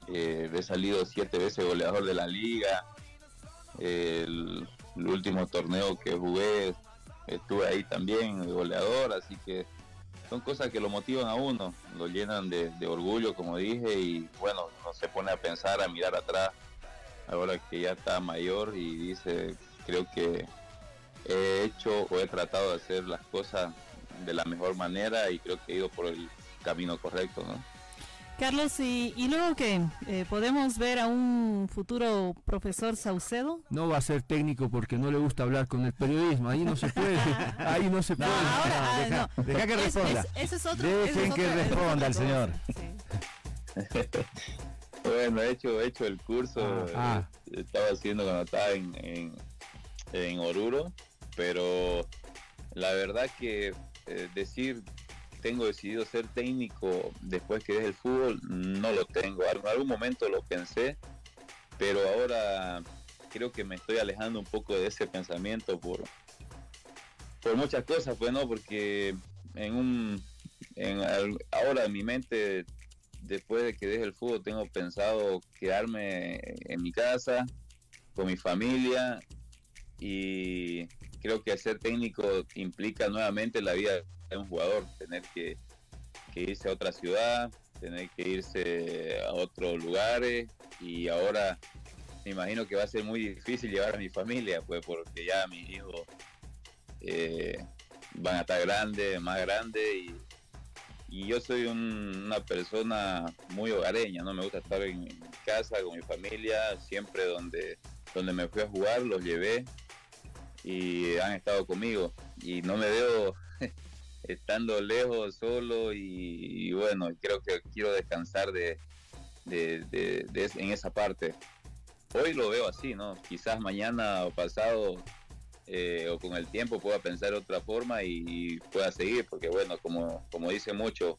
eh, he salido siete veces goleador de la liga, el, el último torneo que jugué estuve ahí también goleador, así que son cosas que lo motivan a uno, lo llenan de, orgullo, como dije, y bueno, uno se pone a pensar, a mirar atrás, ahora que ya está mayor y dice, creo que he hecho o he tratado de hacer las cosas de la mejor manera y creo que he ido por el camino correcto, ¿no? Carlos, ¿y, y luego qué? Eh, ¿Podemos ver a un futuro profesor Saucedo? No va a ser técnico porque no le gusta hablar con el periodismo. Ahí no se puede. Ahí no se puede. ahora, ah, deja, no. deja que Es- responda. es- ese es otro- Dejen es que otro- responda el señor. Bueno, he hecho, he hecho el curso, Ah. eh, estaba haciendo cuando estaba en, en, en Oruro, pero la verdad que eh, decir tengo decidido ser técnico después que deje el fútbol, no lo tengo. En algún momento lo pensé, pero ahora creo que me estoy alejando un poco de ese pensamiento por, por muchas cosas, pues no, porque en un en ahora en mi mente después de que deje el fútbol tengo pensado quedarme en mi casa con mi familia y creo que ser técnico implica nuevamente la vida de un jugador, tener que, irse a otra ciudad, tener que irse a otros lugares y ahora me imagino que va a ser muy difícil llevar a mi familia, pues porque ya mis hijos eh, van a estar grandes, más grandes y, yo soy un- una persona muy hogareña, no me gusta estar en, en casa con mi familia, siempre donde, donde me fui a jugar los llevé y han estado conmigo y no me veo estando lejos solo y, bueno, creo que quiero descansar de, de- en esa parte. Hoy lo veo así, ¿no? Quizás mañana o pasado eh, o con el tiempo pueda pensar otra forma y, pueda seguir, porque bueno, como, como dice mucho,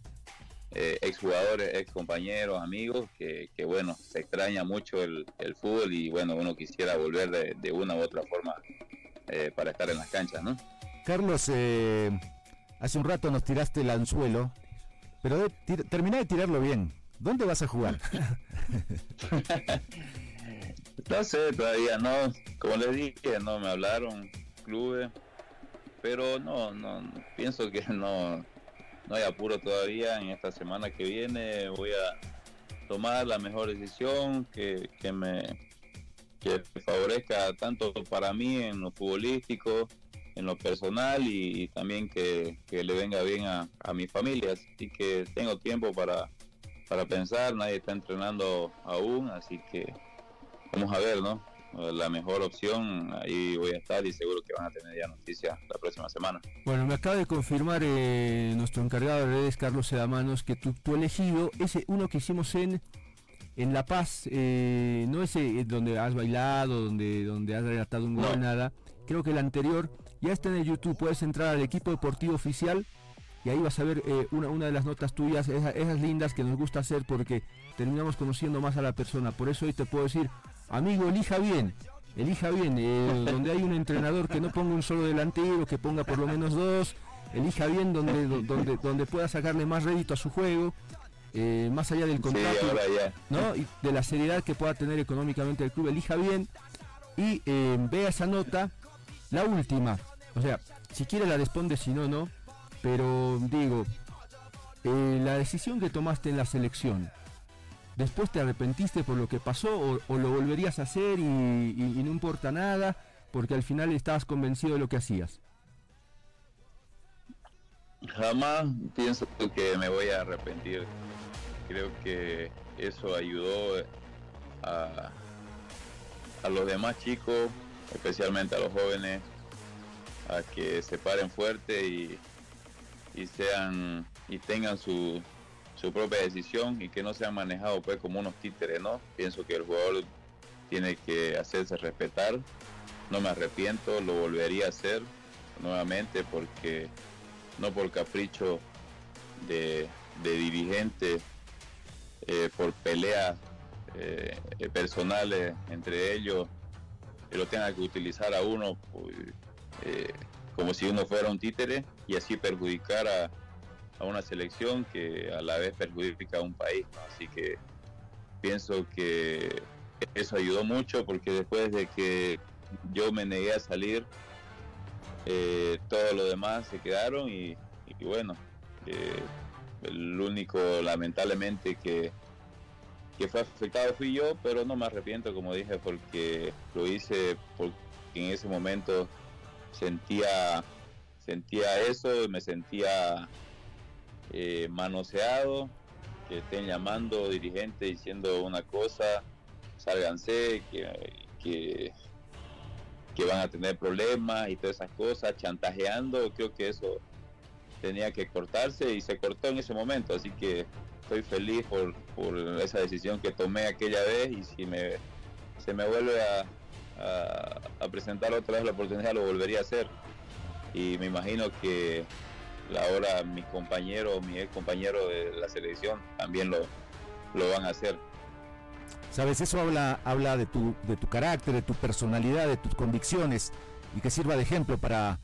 eh, exjugadores, ex compañeros, amigos, que, bueno, se extraña mucho el, el fútbol y bueno, uno quisiera volver de, de una u otra forma eh, para estar en las canchas, ¿no? Carlos, eh, hace un rato nos tiraste el anzuelo, pero de, tir- terminá de tirarlo bien. ¿Dónde vas a jugar? No sé, todavía no. Como les dije, no me hablaron clubes, pero no, no, no, pienso que no, no hay apuro todavía. En esta semana que viene voy a tomar la mejor decisión que, que me que favorezca tanto para mí en lo futbolístico, en lo personal y, también que, que le venga bien a, a mi familia. Así que tengo tiempo para, para pensar, nadie está entrenando aún, así que vamos a ver, ¿no? La mejor opción, ahí voy a estar y seguro que van a tener ya noticias la próxima semana. Bueno, me acaba de confirmar eh, nuestro encargado de redes, Carlos Sedamanos, que tu, tu elegido es uno que hicimos en en La Paz, eh, no es donde has bailado, donde, donde has relatado un gol, nada. Creo que el anterior ya está en el YouTube. Puedes entrar al equipo deportivo oficial y ahí vas a ver eh, una, una de las notas tuyas, esa- esas lindas que nos gusta hacer porque terminamos conociendo más a la persona. Por eso hoy te puedo decir, amigo, elija bien. Elija bien, eh, donde hay un entrenador que no ponga un solo delantero, que ponga por lo menos dos, elija bien donde, do- donde, donde pueda sacarle más rédito a su juego, eh, más allá del contrato. ¿no? y de la seriedad que pueda tener económicamente el club, elija bien y vea esa nota, la última, o sea, si quiere la responde, si no, no, pero digo, eh, la decisión que tomaste en la selección, después te arrepentiste por lo que pasó o, lo volverías a hacer y, no importa nada porque al final estabas convencido de lo que hacías. Jamás pienso que me voy a arrepentir. Creo que eso ayudó a los demás chicos, especialmente a los jóvenes, a que se paren fuerte y, y sean y tengan su, su propia decisión y que no sean manejados pues como unos títeres, ¿no? Pienso que el jugador tiene que hacerse respetar. No me arrepiento, lo volvería a hacer nuevamente porque no por capricho de, de dirigente, eh, por peleas eh, eh, personales entre ellos, que lo tengan que utilizar a uno pues, eh, como si uno fuera un títere y así perjudicar a, a una selección que a la vez perjudica a un país. Así que pienso que eso ayudó mucho porque después de que yo me negué a salir, eh, todo lo demás se quedaron y, y bueno, eh, el único lamentablemente que, que fue afectado fui yo, pero no me arrepiento como dije porque lo hice porque en ese momento sentía sentía eso, me sentía eh, manoseado, que estén llamando dirigentes diciendo una cosa, sálganse, que, que, que van a tener problemas y todas esas cosas, chantajeando, creo que eso tenía que cortarse y se cortó en ese momento, así que estoy feliz por, por esa decisión que tomé aquella vez y si me, se me vuelve a, a, a presentar otra vez la oportunidad lo volvería a hacer y me imagino que ahora mis compañeros, mi ex compañero de la selección también lo, lo van a hacer. Sabes, eso habla, habla de, tu, de tu carácter, de tu personalidad, de tus convicciones y que sirva de ejemplo para,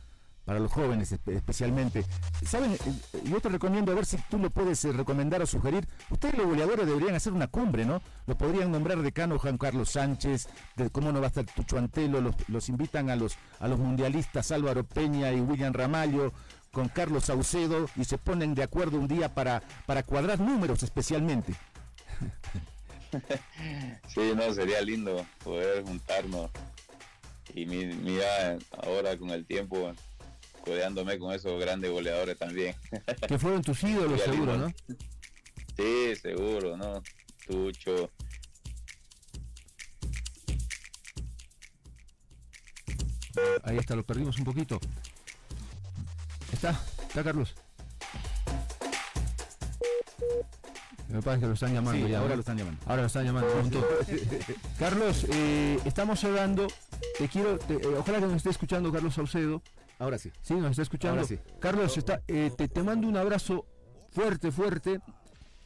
para los jóvenes espe- especialmente. ¿Saben? Eh, Yo te recomiendo a ver si tú lo puedes eh, recomendar o sugerir. Ustedes los goleadores deberían hacer una cumbre, ¿no? Lo podrían nombrar decano Juan Carlos Sánchez, de cómo no va a estar Tucho Antelo, los, los invitan a los, a los mundialistas Álvaro Peña y William Ramallo con Carlos Saucedo y se ponen de acuerdo un día para, para cuadrar números especialmente. Sí, no, sería lindo poder juntarnos. Y mi- mira, ahora con el tiempo, codeándome con esos grandes goleadores también. Que fueron tus ídolos, seguro. ¿no? Sí, seguro, ¿no? Tucho. Ahí está, lo perdimos un poquito. ¿Está? ¿Está Carlos? Me parece que lo están llamando Sí, ya. ahora ¿no? lo están llamando. Ahora lo están llamando. Carlos, eh, estamos hablando. Te quiero. te- eh, ojalá que nos esté escuchando Carlos Saucedo. Ahora sí. Sí, nos está escuchando. Ahora sí. Carlos, está, eh, te, te mando un abrazo fuerte, fuerte.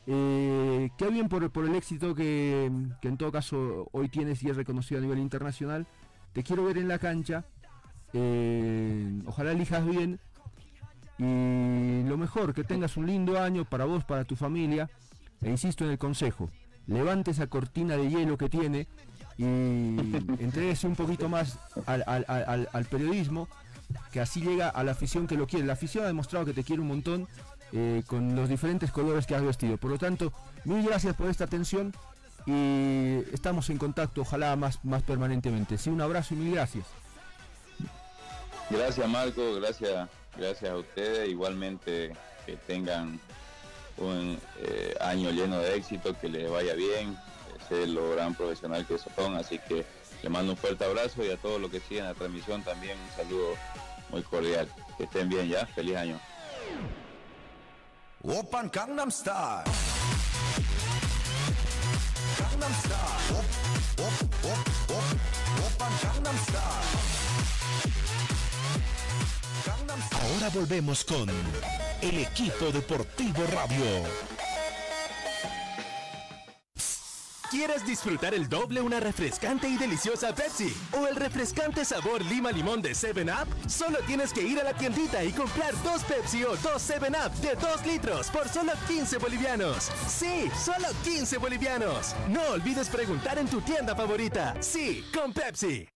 Eh, qué bien por, por el éxito que, que en todo caso hoy tienes y es reconocido a nivel internacional. Te quiero ver en la cancha. Eh, ojalá elijas bien. Y lo mejor, que tengas un lindo año para vos, para tu familia. E insisto en el consejo. Levante esa cortina de hielo que tiene y entréguese un poquito más al, al- al- al- al periodismo, que así llega a la afición que lo quiere. La afición ha demostrado que te quiere un montón eh, con los diferentes colores que has vestido. Por lo tanto, mil gracias por esta atención y estamos en contacto, ojalá más, más permanentemente. Sí, un abrazo y mil gracias. Gracias Marco, gracias, gracias a ustedes. Igualmente que tengan un eh, año lleno de éxito, que les vaya bien, sé lo gran profesional que son, así que les mando un fuerte abrazo y a todos los que siguen la transmisión también un saludo muy cordial. Que estén bien ya, feliz año. Open Gangnam Style. Ahora volvemos con el equipo deportivo radio. ¿Quieres disfrutar el doble una refrescante y deliciosa Pepsi? ¿O el refrescante sabor lima limón de 7-Up? Solo tienes que ir a la tiendita y comprar dos Pepsi o dos 7-Up de 2 litros por solo 15 bolivianos. Sí, solo 15 bolivianos. No olvides preguntar en tu tienda favorita. Sí, con Pepsi.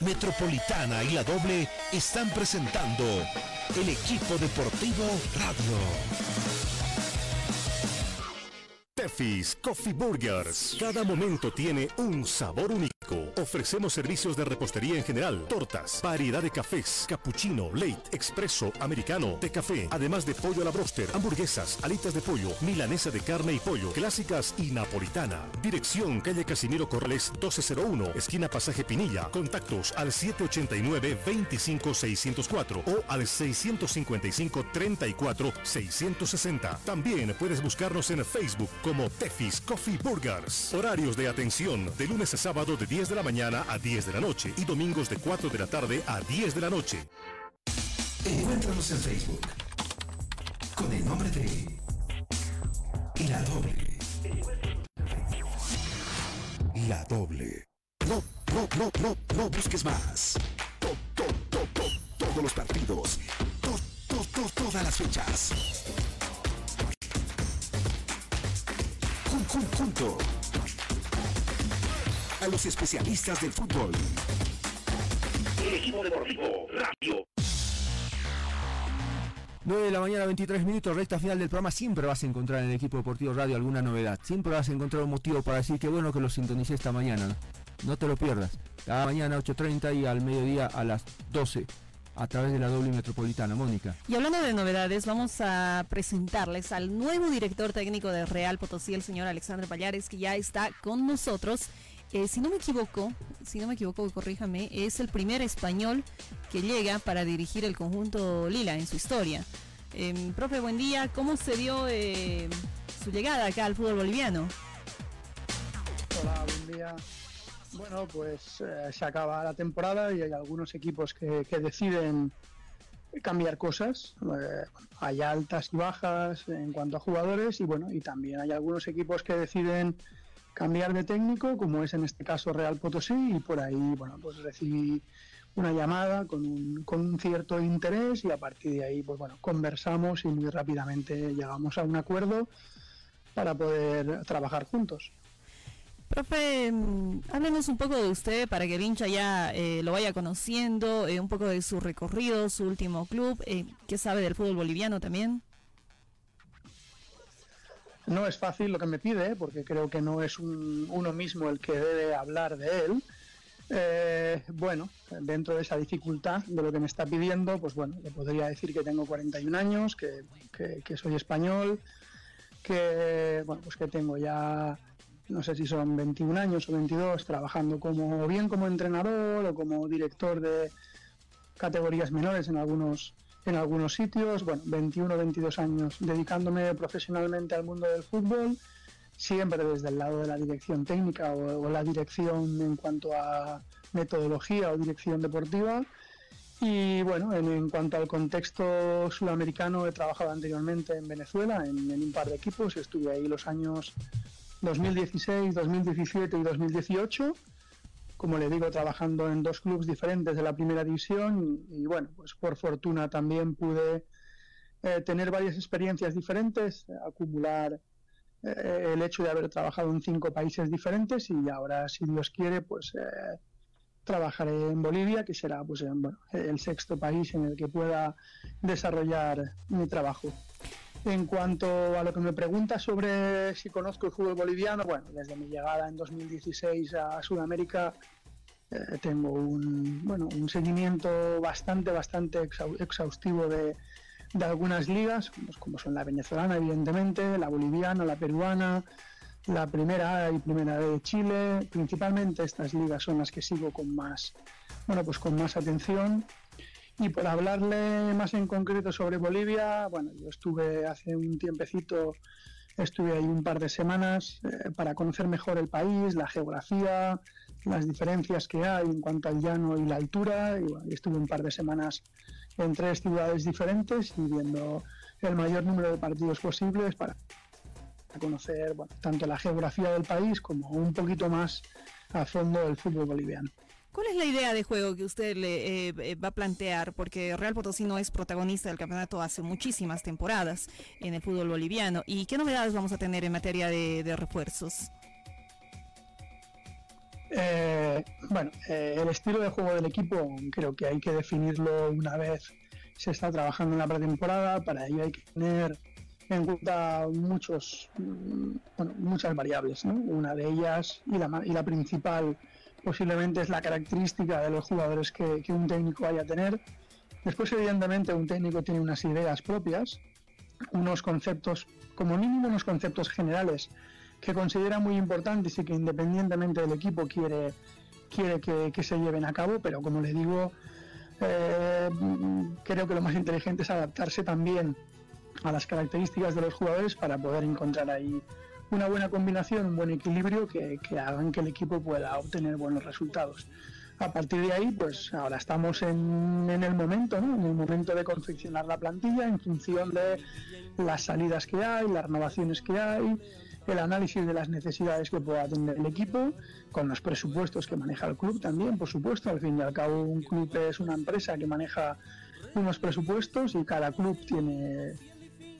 Metropolitana y la doble están presentando el equipo deportivo radio. Tefis Coffee Burgers. Cada momento tiene un sabor único. Ofrecemos servicios de repostería en general, tortas, variedad de cafés, cappuccino, late, expreso, americano, de café, además de pollo a la broster, hamburguesas, alitas de pollo, milanesa de carne y pollo, clásicas y napolitana. Dirección calle Casimiro Corrales 1201, esquina Pasaje Pinilla. Contactos al 789-25604 o al 655-34-660. También puedes buscarnos en Facebook como Tefis Coffee Burgers. Horarios de atención de lunes a sábado de 10 de la mañana a 10 de la noche y domingos de 4 de la tarde a 10 de la noche. Encuéntranos en Facebook con el nombre de La Doble. La Doble. No, no, no, no, no busques más. To- to- to- to- todos los partidos. To- to- to- todas las fechas. Jun- jun- junto a los especialistas del fútbol. El equipo deportivo radio. 9 de la mañana, 23 minutos, recta final del programa. Siempre vas a encontrar en el equipo deportivo radio alguna novedad. Siempre vas a encontrar un motivo para decir que bueno que lo sintonicé esta mañana. No te lo pierdas. Cada mañana 8.30 y al mediodía a las 12 a través de la doble metropolitana. Mónica. Y hablando de novedades, vamos a presentarles al nuevo director técnico de Real Potosí, el señor Alexandre Payares, que ya está con nosotros. Eh, si no me equivoco, si no me equivoco, corríjame, es el primer español que llega para dirigir el conjunto Lila en su historia. Em, profe, buen día. ¿Cómo se dio eh, su llegada acá al fútbol boliviano? Hola, buen día. Bueno, pues eh, se acaba la temporada y hay algunos equipos que, que deciden cambiar cosas. Eh, hay altas y bajas en cuanto a jugadores y bueno, y también hay algunos equipos que deciden cambiar de técnico, como es en este caso Real Potosí, y por ahí, bueno, pues recibí una llamada con un, con un cierto interés y a partir de ahí, pues bueno, conversamos y muy rápidamente llegamos a un acuerdo para poder trabajar juntos. Profe, mm, háblenos un poco de usted para que el hincha ya eh, lo vaya conociendo, eh, un poco de su recorrido, su último club, eh, qué sabe del fútbol boliviano también. No es fácil lo que me pide, porque creo que no es un- uno mismo el que debe hablar de él. Eh, bueno, dentro de esa dificultad de lo que me está pidiendo, pues bueno, le podría decir que tengo 41 años, que, que- que soy español, que bueno, pues que tengo ya no sé si son 21 años o 22 trabajando como bien como entrenador o como director de categorías menores en algunos en algunos sitios, bueno, 21 22 años dedicándome profesionalmente al mundo del fútbol, siempre desde el lado de la dirección técnica o, la dirección en cuanto a metodología o dirección deportiva. Y bueno, en, en cuanto al contexto sudamericano, he trabajado anteriormente en Venezuela en, en un par de equipos, estuve ahí los años 2016, 2017 y 2018 como le digo, trabajando en dos clubes diferentes de la primera división y, bueno, pues por fortuna también pude eh, tener varias experiencias diferentes, acumular eh, el hecho de haber trabajado en cinco países diferentes y ahora, si Dios quiere, pues eh, trabajaré en Bolivia, que será pues en, bueno, el sexto país en el que pueda desarrollar mi trabajo. En cuanto a lo que me pregunta sobre si conozco el fútbol boliviano, bueno, desde mi llegada en 2016 a Sudamérica eh, tengo un, bueno, un seguimiento bastante, bastante exhaustivo de, de algunas ligas, pues, como son la venezolana, evidentemente, la boliviana, la peruana, la primera A y primera B de Chile. Principalmente estas ligas son las que sigo con más, bueno, pues con más atención. Y por hablarle más en concreto sobre Bolivia, bueno, yo estuve hace un tiempecito Estuve ahí un par de semanas eh, para conocer mejor el país, la geografía, las diferencias que hay en cuanto al llano y la altura. Y, estuve un par de semanas en tres ciudades diferentes y viendo el mayor número de partidos posibles para conocer tanto la geografía del país como un poquito más a fondo el fútbol boliviano. ¿Cuál es la idea de juego que usted le eh, eh, va a plantear? Porque Real Potosí no es protagonista del campeonato hace muchísimas temporadas en el fútbol boliviano. ¿Y qué novedades vamos a tener en materia de, de refuerzos? Eh, bueno, eh, el estilo de juego del equipo creo que hay que definirlo una vez se está trabajando en la pretemporada. Para ello hay que tener en cuenta muchos, mm, bueno, muchas variables. ¿no? Una de ellas y la, y la principal posiblemente es la característica de los jugadores que, un técnico vaya a tener. Después, evidentemente, un técnico tiene unas ideas propias, unos conceptos, como mínimo unos conceptos generales que considera muy importantes y que independientemente del equipo quiere, quiere que, se lleven a cabo, pero como le digo, eh, creo que lo más inteligente es adaptarse también a las características de los jugadores para poder encontrar ahí una buena combinación, un buen equilibrio que, hagan que el equipo pueda obtener buenos resultados. A partir de ahí, pues ahora estamos en, en el momento, ¿no? en el momento de confeccionar la plantilla en función de las salidas que hay, las renovaciones que hay, el análisis de las necesidades que pueda tener el equipo, con los presupuestos que maneja el club también, por supuesto. Al fin y al cabo, un club es una empresa que maneja unos presupuestos y cada club tiene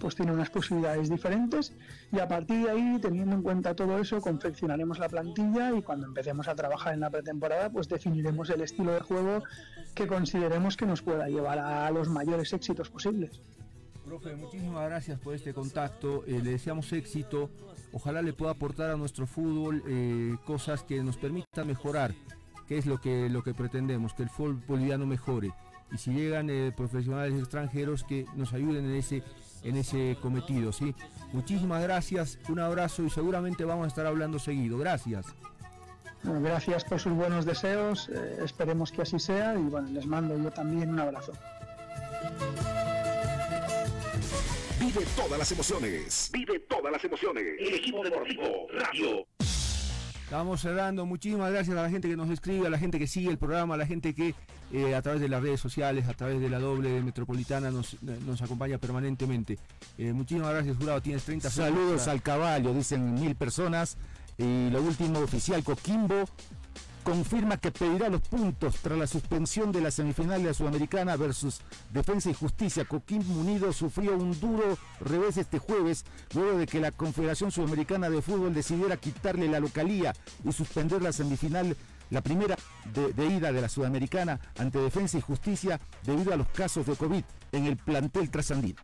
pues tiene unas posibilidades diferentes y a partir de ahí, teniendo en cuenta todo eso, confeccionaremos la plantilla y cuando empecemos a trabajar en la pretemporada, pues definiremos el estilo de juego que consideremos que nos pueda llevar a los mayores éxitos posibles. Profe, muchísimas gracias por este contacto. eh, le deseamos éxito. Ojalá le pueda aportar a nuestro fútbol eh, cosas que nos permitan mejorar, que es lo que, lo que pretendemos, que el fútbol boliviano mejore. Y si llegan eh, profesionales extranjeros que nos ayuden en ese, en ese cometido. ¿sí? Muchísimas gracias, un abrazo y seguramente vamos a estar hablando seguido. Gracias. Bueno, gracias por sus buenos deseos, eh, esperemos que así sea y bueno, les mando yo también un abrazo. Vive todas las emociones. Vive todas las emociones. El equipo deportivo Radio. Estamos cerrando. Muchísimas gracias a la gente que nos escribe, a la gente que sigue el programa, a la gente que eh, a través de las redes sociales, a través de la doble metropolitana nos, nos acompaña permanentemente. Eh, muchísimas gracias, jurado. Tienes 30 segundos Saludos al caballo, dicen mil personas. Y lo último, oficial Coquimbo confirma que pedirá los puntos tras la suspensión de la semifinal de la Sudamericana versus Defensa y Justicia. Coquimbo Unido sufrió un duro revés este jueves, luego de que la Confederación Sudamericana de Fútbol decidiera quitarle la localía y suspender la semifinal, la primera de, de ida de la Sudamericana ante Defensa y Justicia debido a los casos de COVID en el plantel trasandino.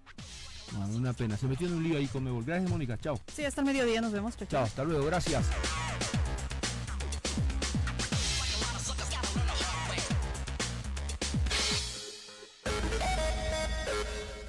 Bueno, una pena. Se metió en un lío ahí con Mebol. Gracias, Mónica. Chao. Sí, hasta el mediodía nos vemos. Chao, Chao, hasta luego. Gracias.